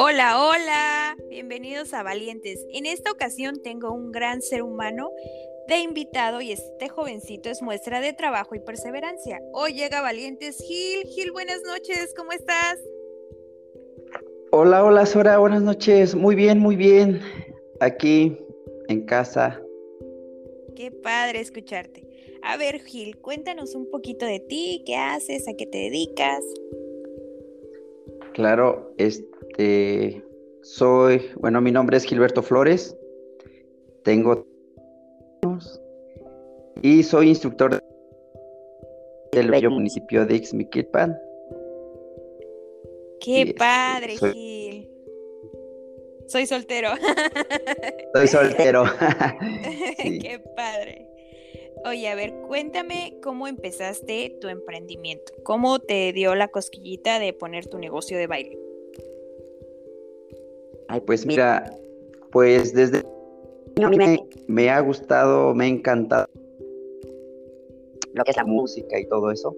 Hola, hola, bienvenidos a Valientes. En esta ocasión tengo un gran ser humano de invitado y este jovencito es muestra de trabajo y perseverancia. Hoy llega Valientes Gil. Gil, buenas noches, ¿cómo estás? Hola, hola Sora, buenas noches. Muy bien, muy bien. Aquí en casa. Qué padre escucharte. A ver, Gil, cuéntanos un poquito de ti, qué haces, a qué te dedicas. Claro, este soy, bueno, mi nombre es Gilberto Flores. Tengo y soy instructor del bello municipio de Ixmiquilpan. Qué padre, Gil. Soy soltero. Soy soltero. Qué padre. Oye, a ver, cuéntame cómo empezaste tu emprendimiento. ¿Cómo te dio la cosquillita de poner tu negocio de baile? Ay, pues mira, pues desde me, me ha gustado, me ha encantado lo que es la música y todo eso.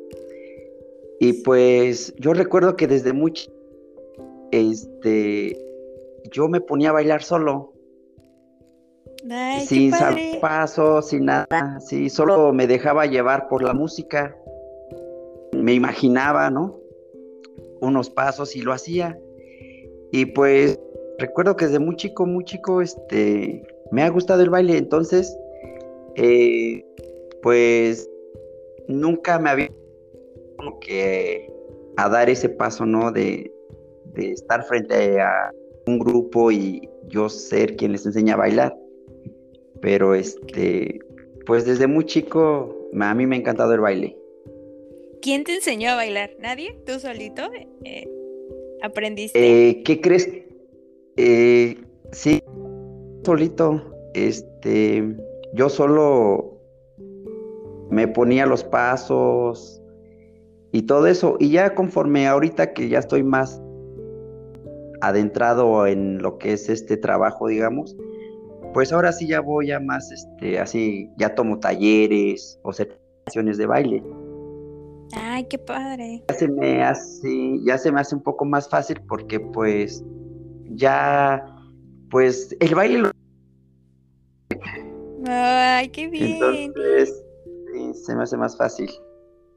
Y pues yo recuerdo que desde mucho, este, yo me ponía a bailar solo sin pasos, sin nada, sí, solo me dejaba llevar por la música. Me imaginaba, ¿no? Unos pasos y lo hacía. Y pues recuerdo que desde muy chico, muy chico, este, me ha gustado el baile, entonces, eh, pues nunca me había como que a dar ese paso, ¿no? De, de estar frente a un grupo y yo ser quien les enseña a bailar. Pero este, pues desde muy chico a mí me ha encantado el baile. ¿Quién te enseñó a bailar? ¿Nadie? ¿Tú solito? Eh, ¿Aprendiste? Eh, ¿Qué crees? Eh, sí, solito. Este, yo solo me ponía los pasos y todo eso. Y ya conforme ahorita que ya estoy más adentrado en lo que es este trabajo, digamos, pues ahora sí ya voy a más, este, así, ya tomo talleres o certificaciones de baile. Ay, qué padre. Ya se me hace, ya se me hace un poco más fácil porque pues ya, pues el baile Ay, qué bien. Entonces, sí, se me hace más fácil.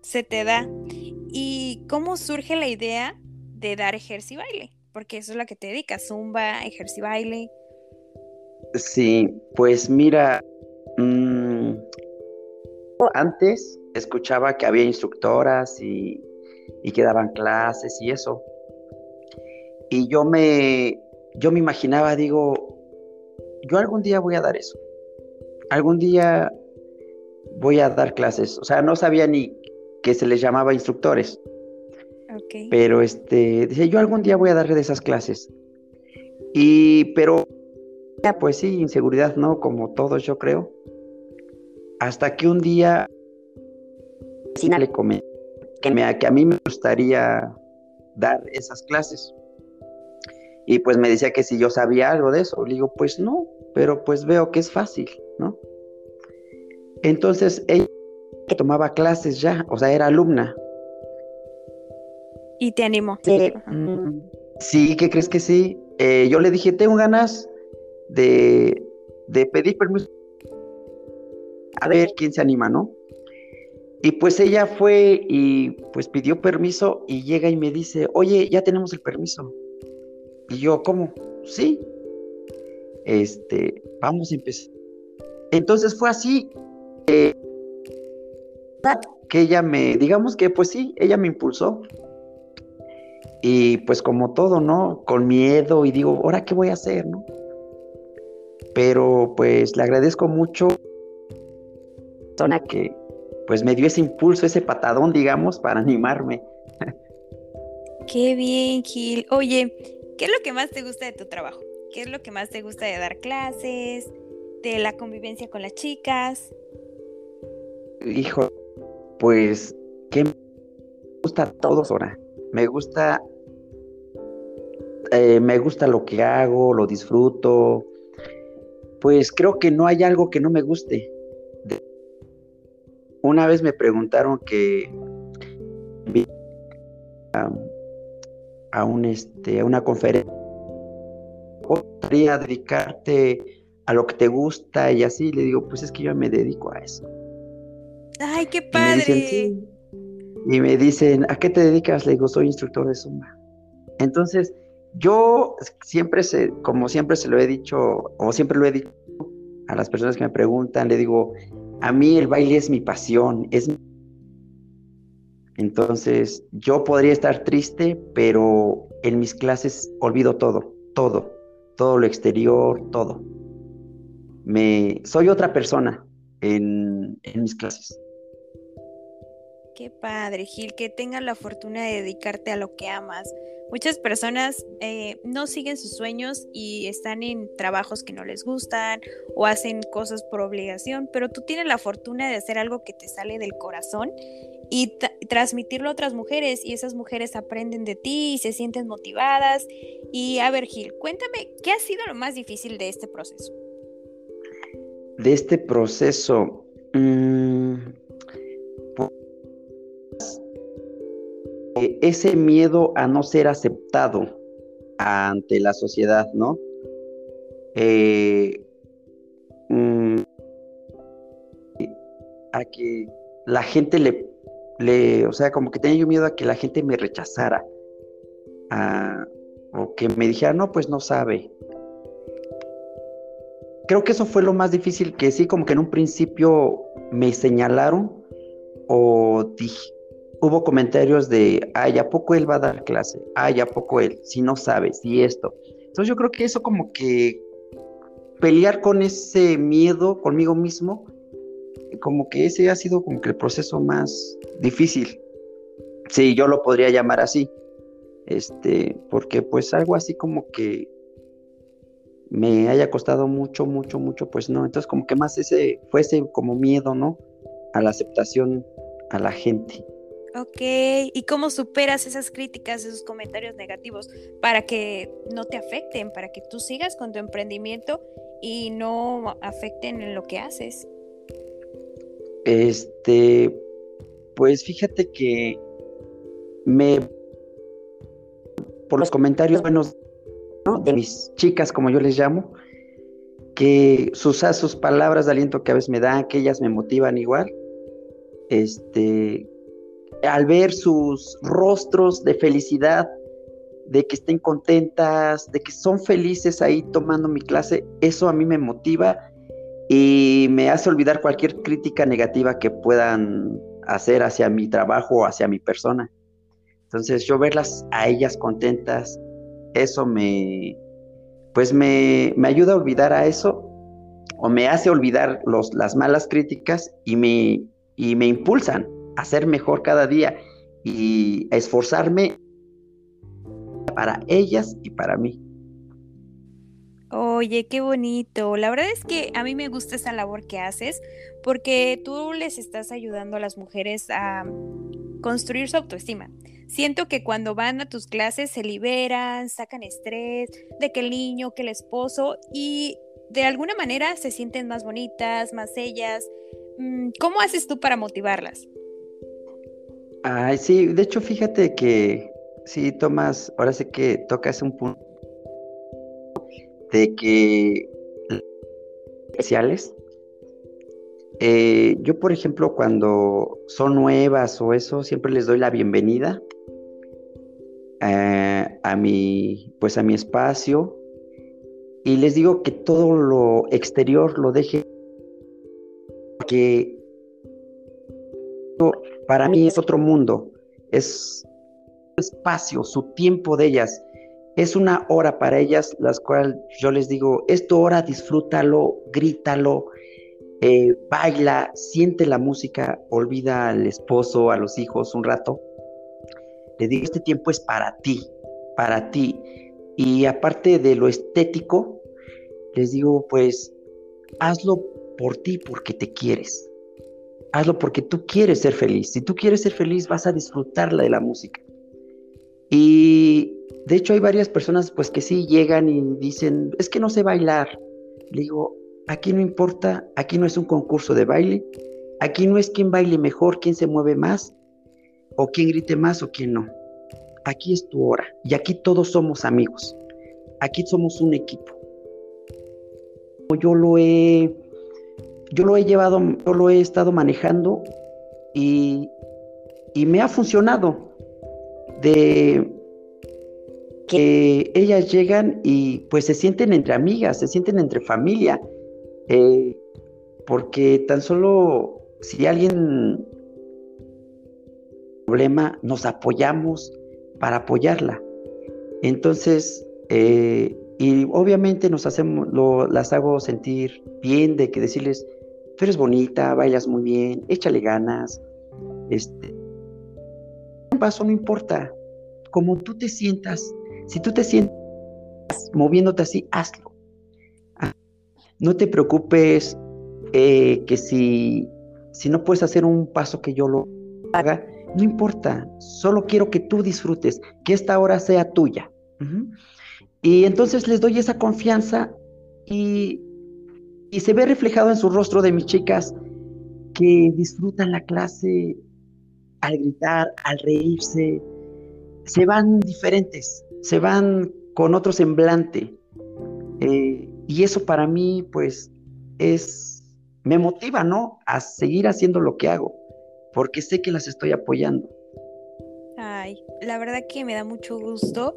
Se te da. ¿Y cómo surge la idea de dar ejercicio baile? Porque eso es lo que te dedicas, zumba, ejercicio baile. Sí, pues mira, mm, antes escuchaba que había instructoras y, que daban clases y eso. Y yo me, yo me imaginaba, digo, yo algún día voy a dar eso. Algún día voy a dar clases. O sea, no sabía ni que se les llamaba instructores. Pero este, dice, yo algún día voy a darle de esas clases. Y, pero pues sí, inseguridad, ¿no? Como todos, yo creo. Hasta que un día le comenté que, me, que a mí me gustaría dar esas clases. Y pues me decía que si yo sabía algo de eso. Le digo, pues no, pero pues veo que es fácil, ¿no? Entonces ella tomaba clases ya, o sea, era alumna. ¿Y te animó? Sí, ¿qué crees que sí? Eh, yo le dije, tengo ganas, de, pedir permiso a ver quién se anima, ¿no? Y pues ella fue y pues pidió permiso y llega y me dice, oye, ya tenemos el permiso. Y yo, ¿cómo? Sí. Este, vamos a empezar. Entonces fue así que ella me, digamos que pues sí, ella me impulsó. Y pues como todo, ¿no? Con miedo y digo, ¿ahora qué voy a hacer, no? pero pues le agradezco mucho persona que pues me dio ese impulso, ese patadón, digamos, para animarme. Qué bien, Gil. Oye, ¿qué es lo que más te gusta de tu trabajo? ¿Qué es lo que más te gusta de dar clases, de la convivencia con las chicas? Hijo, pues, ¿qué me gusta a todos ahora? Me gusta, eh, me gusta lo que hago, lo disfruto, pues creo que no hay algo que no me guste. Una vez me preguntaron que a, un este a una conferencia podría dedicarte a lo que te gusta y así. Le digo, pues es que yo me dedico a eso. Ay, qué padre. Y me dicen, ¿a qué te dedicas? Le digo, soy instructor de Zumba. Entonces, yo siempre se, como siempre se lo he dicho, o siempre lo he dicho a las personas que me preguntan, le digo, a mí el baile es mi pasión, es entonces, yo podría estar triste, pero en mis clases olvido todo, todo, todo lo exterior, todo. Me, soy otra persona en, en mis clases. Qué padre, Gil, que tengas la fortuna de dedicarte a lo que amas. Muchas personas eh, no siguen sus sueños y están en trabajos que no les gustan o hacen cosas por obligación, pero tú tienes la fortuna de hacer algo que te sale del corazón y transmitirlo a otras mujeres y esas mujeres aprenden de ti y se sienten motivadas. Y a ver, Gil, cuéntame, ¿qué ha sido lo más difícil de este proceso? De este proceso, mm, Eh, ese miedo a no ser aceptado ante la sociedad, ¿no? Eh, mm, a que la gente le, le, o sea, como que tenía yo miedo a que la gente me rechazara, o que me dijera, no, pues no sabe. Creo que eso fue lo más difícil, que sí, como que en un principio me señalaron o dije, hubo comentarios de, ay, ¿a poco él va a dar clase? Ay, ¿a poco él? Si no sabe, si esto. Entonces yo creo que eso como que pelear con ese miedo conmigo mismo, como que ese ha sido como que el proceso más difícil. Sí, yo lo podría llamar así. Este, porque pues algo así como que me haya costado mucho, mucho, mucho, pues no. Entonces como que más ese, fuese como miedo, ¿no? A la aceptación a la gente. Ok, ¿y cómo superas esas críticas, esos comentarios negativos para que no te afecten, para que tú sigas con tu emprendimiento y no afecten en lo que haces? Este, pues fíjate que me por los comentarios buenos de mis chicas, como yo les llamo, que sus, sus palabras de aliento que a veces me dan, que ellas me motivan igual, este, al ver sus rostros de felicidad, de que estén contentas, de que son felices ahí tomando mi clase, eso a mí me motiva y me hace olvidar cualquier crítica negativa que puedan hacer hacia mi trabajo o hacia mi persona. Entonces yo verlas a ellas contentas, eso me, pues me, me ayuda a olvidar a eso o me hace olvidar los, las malas críticas y me, y me impulsan a ser mejor cada día y a esforzarme para ellas y para mí. Oye, qué bonito. La verdad es que a mí me gusta esa labor que haces porque tú les estás ayudando a las mujeres a construir su autoestima. Siento que cuando van a tus clases se liberan, sacan estrés de que el niño, que el esposo y de alguna manera se sienten más bonitas, más ellas. Mm, ¿Cómo haces tú para motivarlas? Ay, sí, de hecho, fíjate que sí, Tomás, ahora sé que tocas un punto de que especiales. Eh, yo, por ejemplo, cuando son nuevas o eso, siempre les doy la bienvenida eh, a mi, pues a mi espacio y les digo que todo lo exterior lo deje que para mí es otro mundo, es espacio, su tiempo de ellas. Es una hora para ellas, las cuales yo les digo, es hora, disfrútalo, grítalo, eh, baila, siente la música, olvida al esposo, a los hijos un rato. Le digo, este tiempo es para ti, para ti. Y aparte de lo estético, les digo, pues, hazlo por ti, porque te quieres hazlo porque tú quieres ser feliz. Si tú quieres ser feliz, vas a disfrutarla de la música. Y de hecho hay varias personas pues que sí llegan y dicen, es que no sé bailar. Le digo, aquí no importa, aquí no es un concurso de baile, aquí no es quién baile mejor, quién se mueve más, o quién grite más o quién no. Aquí es tu hora y aquí todos somos amigos. aquí somos un equipo. Yo lo he, yo lo he llevado, yo lo he estado manejando y, y me ha funcionado. De ellas llegan y pues se sienten entre amigas, se sienten entre familia, eh, porque tan solo si alguien problema nos apoyamos para apoyarla. Entonces, eh, y obviamente nos hacemos, lo, las hago sentir bien de que decirles, tú eres bonita, bailas muy bien, échale ganas. Este, un paso no importa, como tú te sientas, si tú te sientas moviéndote así, hazlo. Ah, no te preocupes eh, que si, si no puedes hacer un paso que yo lo haga, no importa, solo quiero que tú disfrutes, que esta hora sea tuya. Y entonces les doy esa confianza y, y se ve reflejado en su rostro de mis chicas que disfrutan la clase al gritar, al reírse, se van diferentes, se van con otro semblante. Eh, y eso para mí, pues, es, me motiva, ¿no? A seguir haciendo lo que hago, porque sé que las estoy apoyando. Ay, la verdad que me da mucho gusto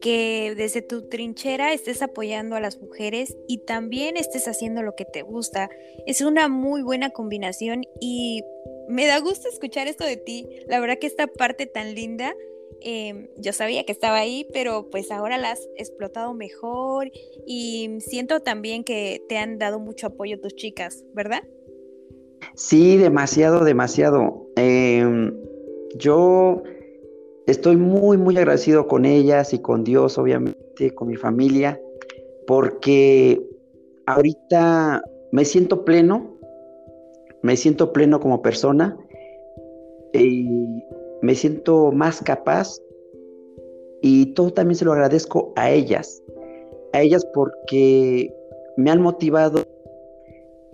que desde tu trinchera estés apoyando a las mujeres y también estés haciendo lo que te gusta. Es una muy buena combinación y me da gusto escuchar esto de ti. La verdad que esta parte tan linda, em, yo sabía que estaba ahí, pero pues ahora la has explotado mejor y siento también que te han dado mucho apoyo tus chicas, ¿verdad? Sí, demasiado, demasiado. Em, yo estoy muy, muy agradecido con ellas y con Dios, obviamente, con mi familia, porque ahorita me siento pleno, me siento pleno como persona y me siento más capaz y todo también se lo agradezco a ellas, a ellas porque me han motivado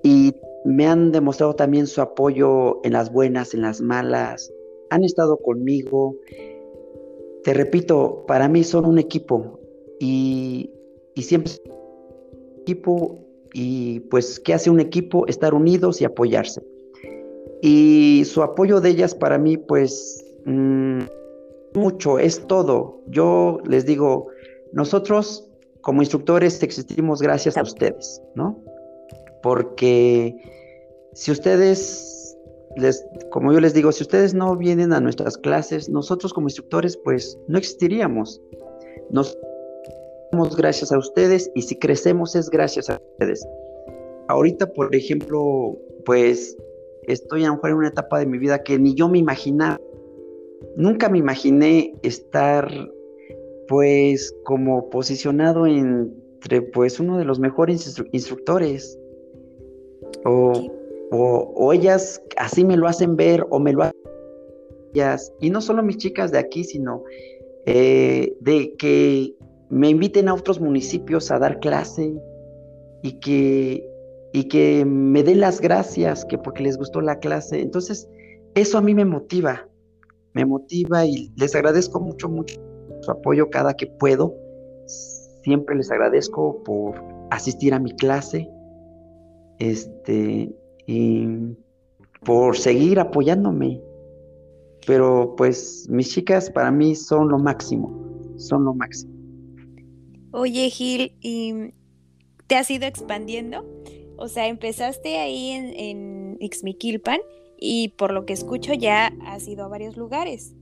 y me han demostrado también su apoyo en las buenas, en las malas, han estado conmigo. Te repito, para mí son un equipo y, y siempre equipo y pues ¿qué hace un equipo? Estar unidos y apoyarse. Y su apoyo de ellas para mí pues mm, mucho, es todo. Yo les digo, nosotros como instructores existimos gracias a ustedes, ¿no? Porque si ustedes, les, como yo les digo, si ustedes no vienen a nuestras clases, nosotros como instructores pues no existiríamos. Nos gracias a ustedes y si crecemos es gracias a ustedes. Ahorita, por ejemplo, pues estoy a lo mejor en una etapa de mi vida que ni yo me imaginaba. Nunca me imaginé estar pues como posicionado entre pues uno de los mejores instructores. O, o, ellas así me lo hacen ver o me lo hacen ellas. Y no solo mis chicas de aquí, sino eh, de que me inviten a otros municipios a dar clase y que, y que me den las gracias que porque les gustó la clase. Entonces, eso a mí me motiva, me motiva y les agradezco mucho, mucho su apoyo cada que puedo. Siempre les agradezco por asistir a mi clase este, y por seguir apoyándome. Pero pues mis chicas para mí son lo máximo, son lo máximo. Oye, Gil, ¿y te has ido expandiendo? O sea, empezaste ahí en, en Ixmiquilpan y por lo que escucho ya has ido a varios lugares.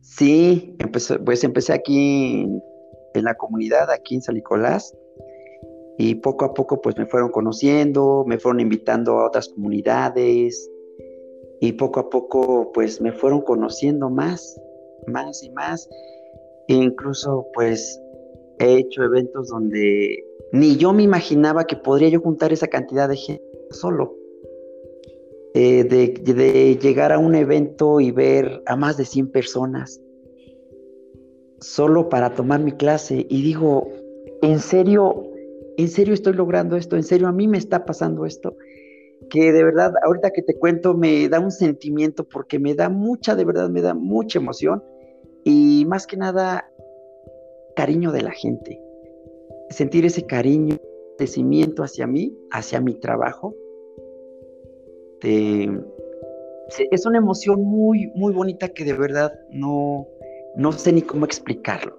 Sí, pues empecé aquí en, la comunidad, aquí en San Nicolás, y poco a poco pues me fueron conociendo, me fueron invitando a otras comunidades, y poco a poco pues me fueron conociendo más, más y más. E incluso pues he hecho eventos donde ni yo me imaginaba que podría yo juntar esa cantidad de gente solo. Eh, de, llegar a un evento y ver a más de 100 personas solo para tomar mi clase y digo, ¿en serio? ¿En serio estoy logrando esto? ¿En serio a mí me está pasando esto? Que de verdad, ahorita que te cuento, me da un sentimiento porque me da mucha, de verdad, me da mucha emoción y más que nada cariño de la gente, sentir ese cariño, crecimiento hacia mí, hacia mi trabajo. Es una emoción muy, muy bonita que de verdad no, no sé ni cómo explicarlo.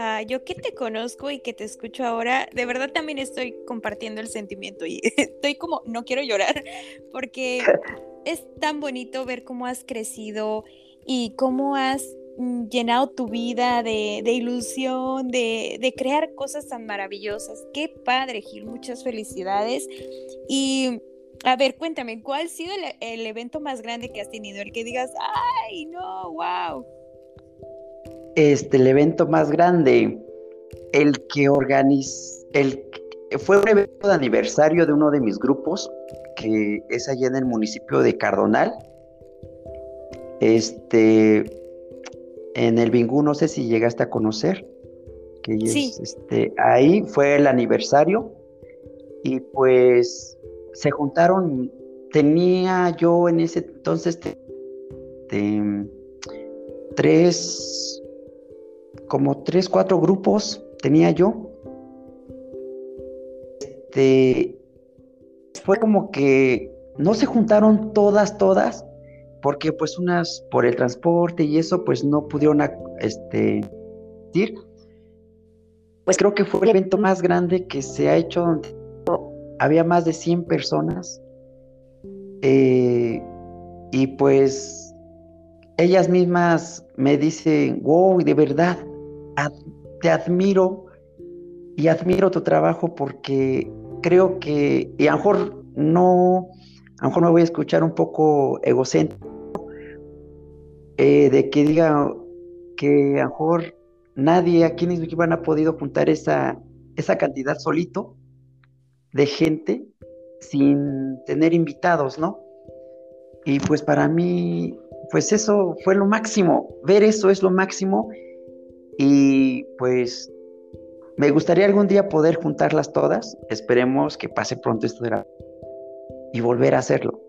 Ah, yo que te conozco y que te escucho ahora, de verdad también estoy compartiendo el sentimiento y estoy como, no quiero llorar, porque es tan bonito ver cómo has crecido y cómo has mm, llenado tu vida de, ilusión, de, crear cosas tan maravillosas. Qué padre, Gil, muchas felicidades. Y a ver, cuéntame, ¿cuál ha sido el, el evento más grande que has tenido? El que digas, ay, no, wow este, el evento más grande, el que organizó, el fue un evento de aniversario de uno de mis grupos, que es allá en el municipio de Cardonal. Este, en el Bingú, no sé si llegaste a conocer. Que sí. este, ahí fue el aniversario y pues se juntaron, tenía yo en ese entonces tres como tres, cuatro grupos tenía yo. Este, fue como que no se juntaron todas, todas, porque pues unas por el transporte y eso pues no pudieron este, ir. Pues creo que fue el evento más grande que se ha hecho donde había más de 100 personas. Eh, y pues ellas mismas me dicen, wow, de verdad, te admiro y admiro tu trabajo porque creo que, y a lo mejor no, a lo mejor me voy a escuchar un poco egocéntrico, eh, de que diga que a lo mejor nadie aquí en Iswikiban ha podido juntar esa, esa cantidad solito de gente sin tener invitados, ¿no? Y pues para mí, pues eso fue lo máximo, ver eso es lo máximo y pues me gustaría algún día poder juntarlas todas. Esperemos que pase pronto esto de y volver a hacerlo.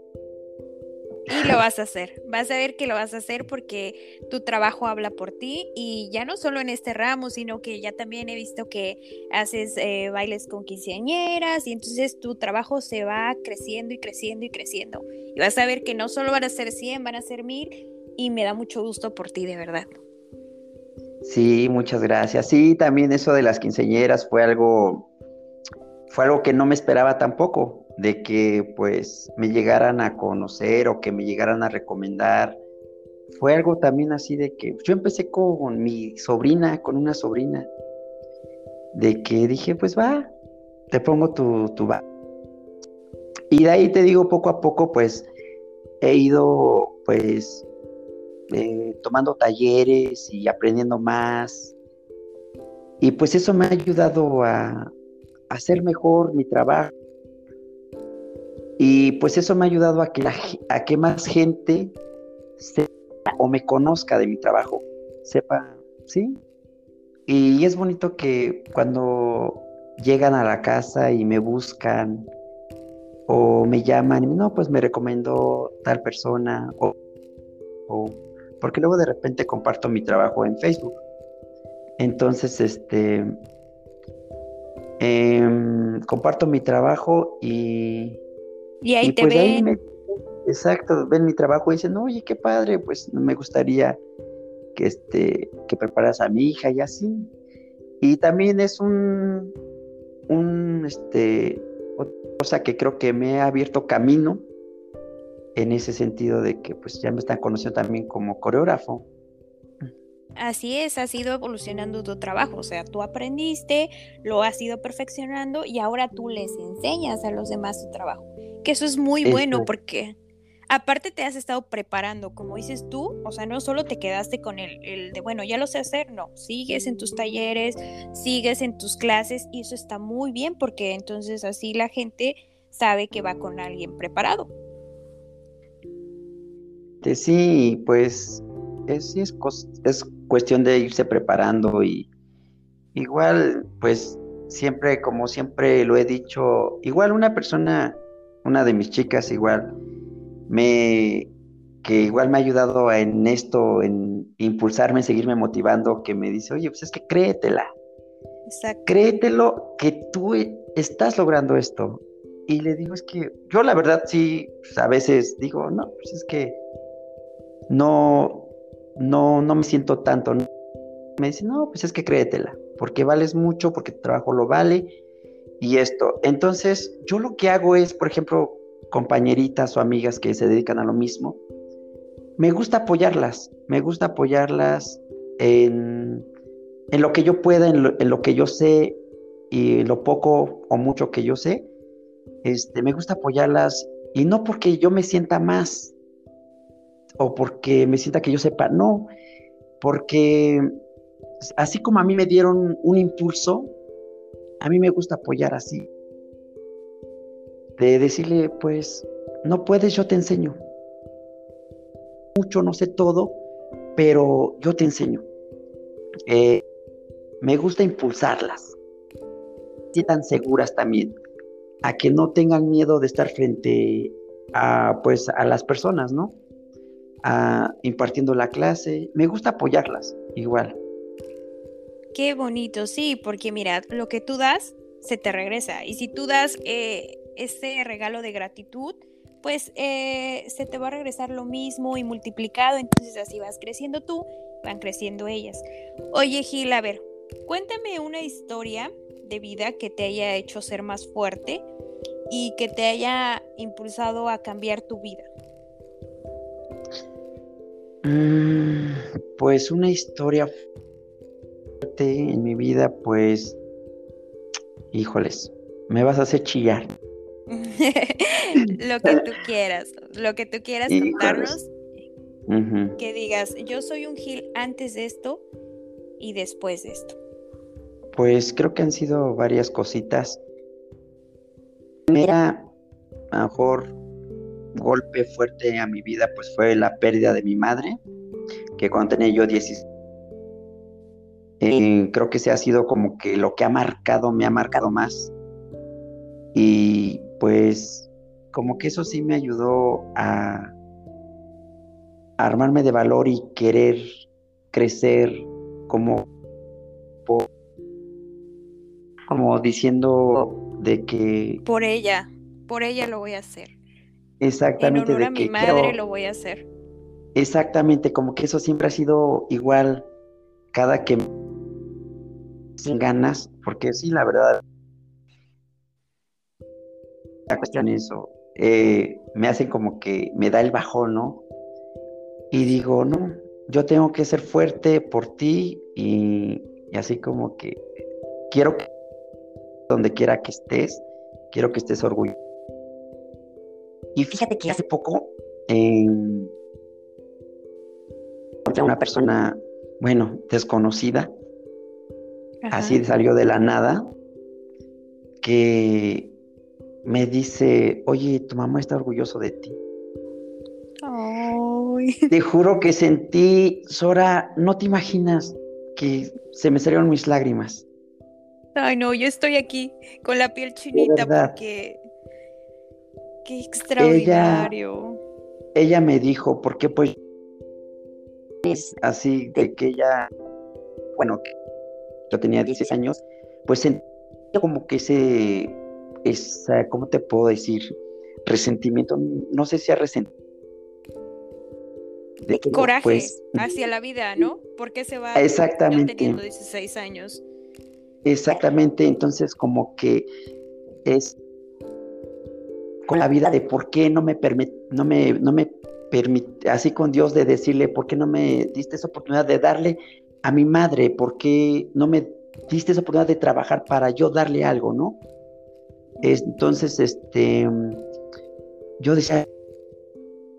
Y lo vas a hacer, vas a ver que lo vas a hacer porque tu trabajo habla por ti y ya no solo en este ramo, sino que ya también he visto que haces eh, bailes con quinceañeras y entonces tu trabajo se va creciendo y creciendo y creciendo. Y vas a ver que no solo van a ser 100, van a ser mil y me da mucho gusto por ti, de verdad. Sí, muchas gracias. Sí, también eso de las quinceñeras fue algo, fue algo que no me esperaba tampoco, de que pues me llegaran a conocer o que me llegaran a recomendar. Fue algo también así de que yo empecé con mi sobrina, con una sobrina, de que dije, pues va, te pongo tu, tu va. Y de ahí te digo, poco a poco, pues he ido, pues, eh, tomando talleres y aprendiendo más. Y pues eso me ha ayudado a, hacer mejor mi trabajo. Y pues eso me ha ayudado a que, a que más gente sepa o me conozca de mi trabajo, sepa, ¿sí? Y es bonito que cuando llegan a la casa y me buscan o me llaman, no, pues me recomendó tal persona o porque luego de repente comparto mi trabajo en Facebook. Entonces, este, em, comparto mi trabajo y... Y ahí te pues ven. exacto, ven mi trabajo y dicen, oye, qué padre, pues me gustaría que, este, que preparas a mi hija y así. Y también es un, un, este, otra cosa que creo que me ha abierto camino en ese sentido de que pues ya me están conociendo también como coreógrafo. Así es, has ido evolucionando tu trabajo, o sea, tú aprendiste, lo has ido perfeccionando y ahora tú les enseñas a los demás tu trabajo, que eso es muy bueno porque aparte te has estado preparando, como dices tú, o sea, no solo te quedaste con el, el, de, bueno, ya lo sé hacer, no, sigues en tus talleres, sigues en tus clases y eso está muy bien porque entonces así la gente sabe que va con alguien preparado. Este, sí, pues es, es, es cuestión de irse preparando y igual, pues siempre, como siempre lo he dicho, igual una persona, una de mis chicas igual, me que igual me ha ayudado en esto, en impulsarme, en seguirme motivando, que me dice, oye, pues es que créetela. Exacto. Créetelo que tú estás logrando esto. Y le digo, es que yo la verdad sí, pues, a veces digo, no, pues es que no, no, no me siento tanto. Me dice, no, pues es que créetela, porque vales mucho, porque tu trabajo lo vale y esto. Entonces, yo lo que hago es, por ejemplo, compañeritas o amigas que se dedican a lo mismo, me gusta apoyarlas, me gusta apoyarlas en, en lo que yo pueda, en lo, en lo, que yo sé y lo poco o mucho que yo sé. Este, me gusta apoyarlas y no porque yo me sienta más o porque me sienta que yo sepa, no, porque así como a mí me dieron un impulso, a mí me gusta apoyar así. De decirle, pues, no puedes, yo te enseño. Mucho, no sé todo, pero yo te enseño. Eh, me gusta impulsarlas. tan seguras también. A que no tengan miedo de estar frente a, pues, a las personas, ¿no? A, impartiendo la clase. Me gusta apoyarlas, igual. Qué bonito, sí, porque mira, lo que tú das se te regresa. Y si tú das eh, ese regalo de gratitud, pues eh, se te va a regresar lo mismo y multiplicado. Entonces así vas creciendo tú, van creciendo ellas. Oye Gil, a ver, cuéntame una historia de vida que te haya hecho ser más fuerte y que te haya impulsado a cambiar tu vida. Pues una historia en mi vida, pues, híjoles, me vas a hacer chillar. lo que tú quieras, lo que tú quieras contarnos, que digas, yo soy un Gil antes de esto y después de esto. Pues creo que han sido varias cositas. Primera, a lo mejor golpe fuerte a mi vida, pues fue la pérdida de mi madre, que cuando tenía yo 16 eh, creo que se ha sido como que lo que ha marcado, me ha marcado más. Y pues como que eso sí me ayudó a, armarme de valor y querer crecer como, como diciendo de que... Por ella, por ella lo voy a hacer. Exactamente. En honor a mi madre lo voy a hacer. Exactamente, como que eso siempre ha sido igual cada que sin ganas, porque sí, la verdad, la cuestión es eso, eh, me hacen como que me da el bajón, ¿no? Y digo, no, yo tengo que ser fuerte por ti y, así como que quiero que donde quiera que estés, quiero que estés orgulloso. Y fíjate que hace poco eh, una persona, bueno, desconocida, así salió de la nada, que me dice, oye, tu mamá está orgulloso de ti. Te juro que sentí, Sora, no te imaginas que se me salieron mis lágrimas. Ay, no, yo estoy aquí con la piel chinita porque qué extraordinario. Ella, ella me dijo, porque pues es así de que ella, bueno, yo tenía 16 años, pues sentía como que ese, esa, ¿cómo te puedo decir? Resentimiento, no sé si a resentimiento. Coraje pues, hacia la vida, ¿no? Porque se va exactamente. teniendo 16 años. Exactamente, entonces como que es con la vida de por qué no me permite, no me, no me permite, así con Dios de decirle, ¿por qué no me diste esa oportunidad de darle a mi madre, ¿por qué no me diste esa oportunidad de trabajar para yo darle algo, no? Entonces, este, yo decía,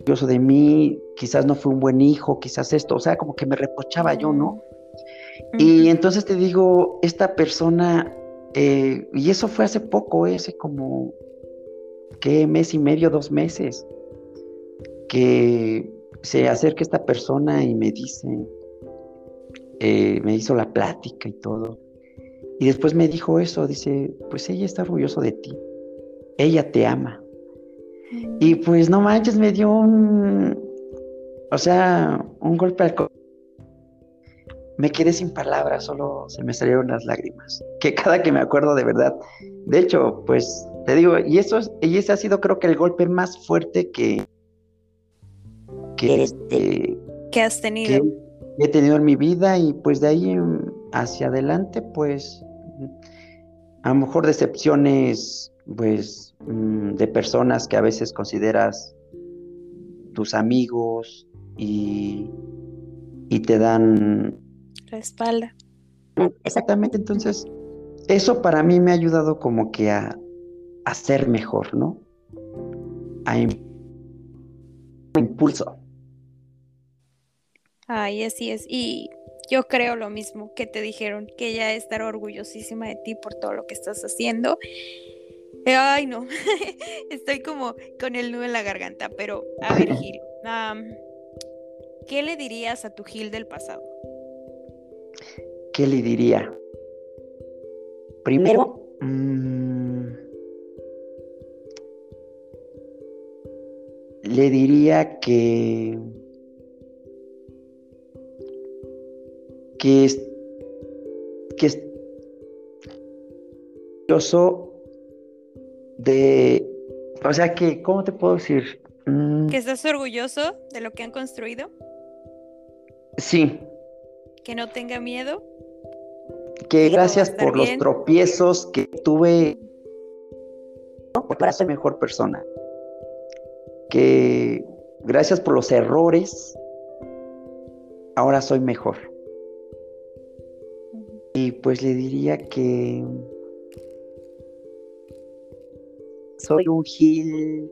orgulloso de mí, quizás no fue un buen hijo, quizás esto, o sea, como que me reprochaba yo, ¿no? Y entonces te digo, esta persona, eh, y eso fue hace poco, ese como, ¿qué? Mes y medio, dos meses, que se acerca esta persona y me dice, eh, me hizo la plática y todo. Y después me dijo eso, dice, pues ella está orgulloso de ti, ella te ama. Y pues no manches, me dio un, o sea, un golpe al me quedé sin palabras, solo se me salieron las lágrimas. Que cada que me acuerdo de verdad, de hecho, pues te digo, y eso y ese ha sido creo que el golpe más fuerte que que, este, que has tenido. he tenido en mi vida y pues de ahí hacia adelante, pues a lo mejor decepciones pues mm, de personas que a veces consideras tus amigos y, y te dan la espalda. Exactamente, entonces eso para mí me ha ayudado como que a, a ser mejor, ¿no? A impulso. Ay, así es. Y yo creo lo mismo que te dijeron, que ella estar orgullosísima de ti por todo lo que estás haciendo. Ay, no, estoy como con el nudo en la garganta, pero a ver, Gil, ¿qué le dirías a tu Gil del pasado? ¿Qué le diría? Primero, le diría que que es que es de o sea que cómo te puedo decir mm. que estás orgulloso de lo que han construido sí. Que no tenga miedo que gracias por los tropiezos que tuve para ser mejor persona que gracias por los errores ahora soy mejor y pues le diría que soy un Gil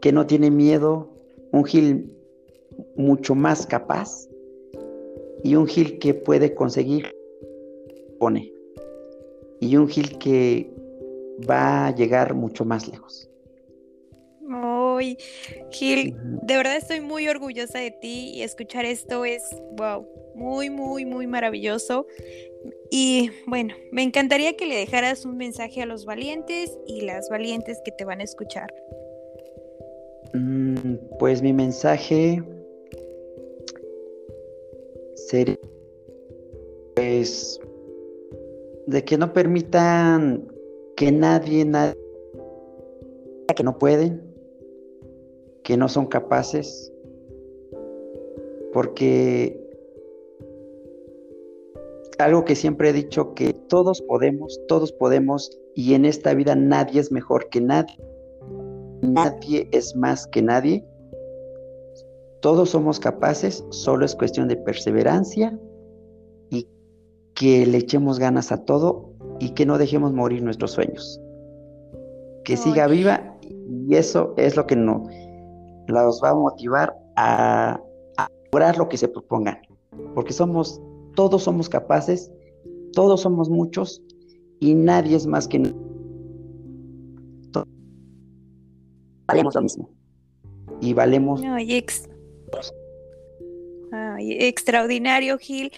que no tiene miedo, un Gil mucho más capaz y un Gil que puede conseguir, pone, y un Gil que va a llegar mucho más lejos. Ay, Gil, de verdad estoy muy orgullosa de ti y escuchar esto es, wow, muy, muy, muy maravilloso. Y bueno, me encantaría que le dejaras un mensaje a los valientes y las valientes que te van a escuchar. Mm, pues mi mensaje sería pues de que no permitan que nadie, nadie que no pueden, que no son capaces, porque algo que siempre he dicho, que todos podemos, todos podemos, y en esta vida nadie es mejor que nadie, nadie es más que nadie, todos somos capaces, solo es cuestión de perseverancia y que le echemos ganas a todo y que no dejemos morir nuestros sueños. Que siga viva y eso es lo que nos los va a motivar a, lograr lo que se propongan, porque somos todos somos capaces, todos somos muchos y nadie es más que valemos lo mismo. Y valemos. extraordinario, Gil.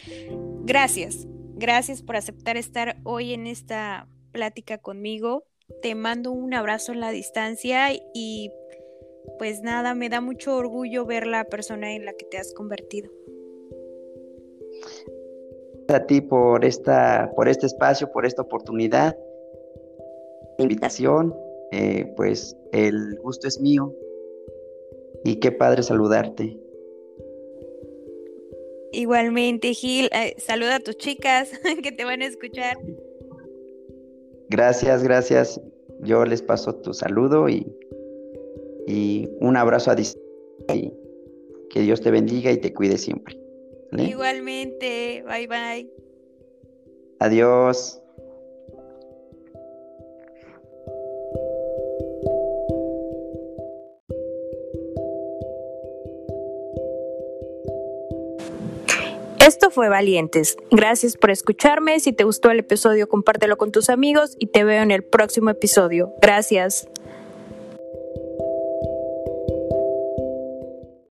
Gracias. Gracias por aceptar estar hoy en esta plática conmigo. Te mando un abrazo en la distancia y pues nada, me da mucho orgullo ver la persona en la que te has convertido a ti por esta, por este espacio, por esta oportunidad, invitación. Eh, pues el gusto es mío y qué padre saludarte. Igualmente, Gil, eh, saluda a tus chicas que te van a escuchar. Gracias, gracias. Yo les paso tu saludo y, y un abrazo a distancia y que Dios te bendiga y te cuide siempre. Igualmente, bye bye. Adiós. Esto fue Valientes. Gracias por escucharme. Si te gustó el episodio, compártelo con tus amigos y te veo en el próximo episodio. Gracias.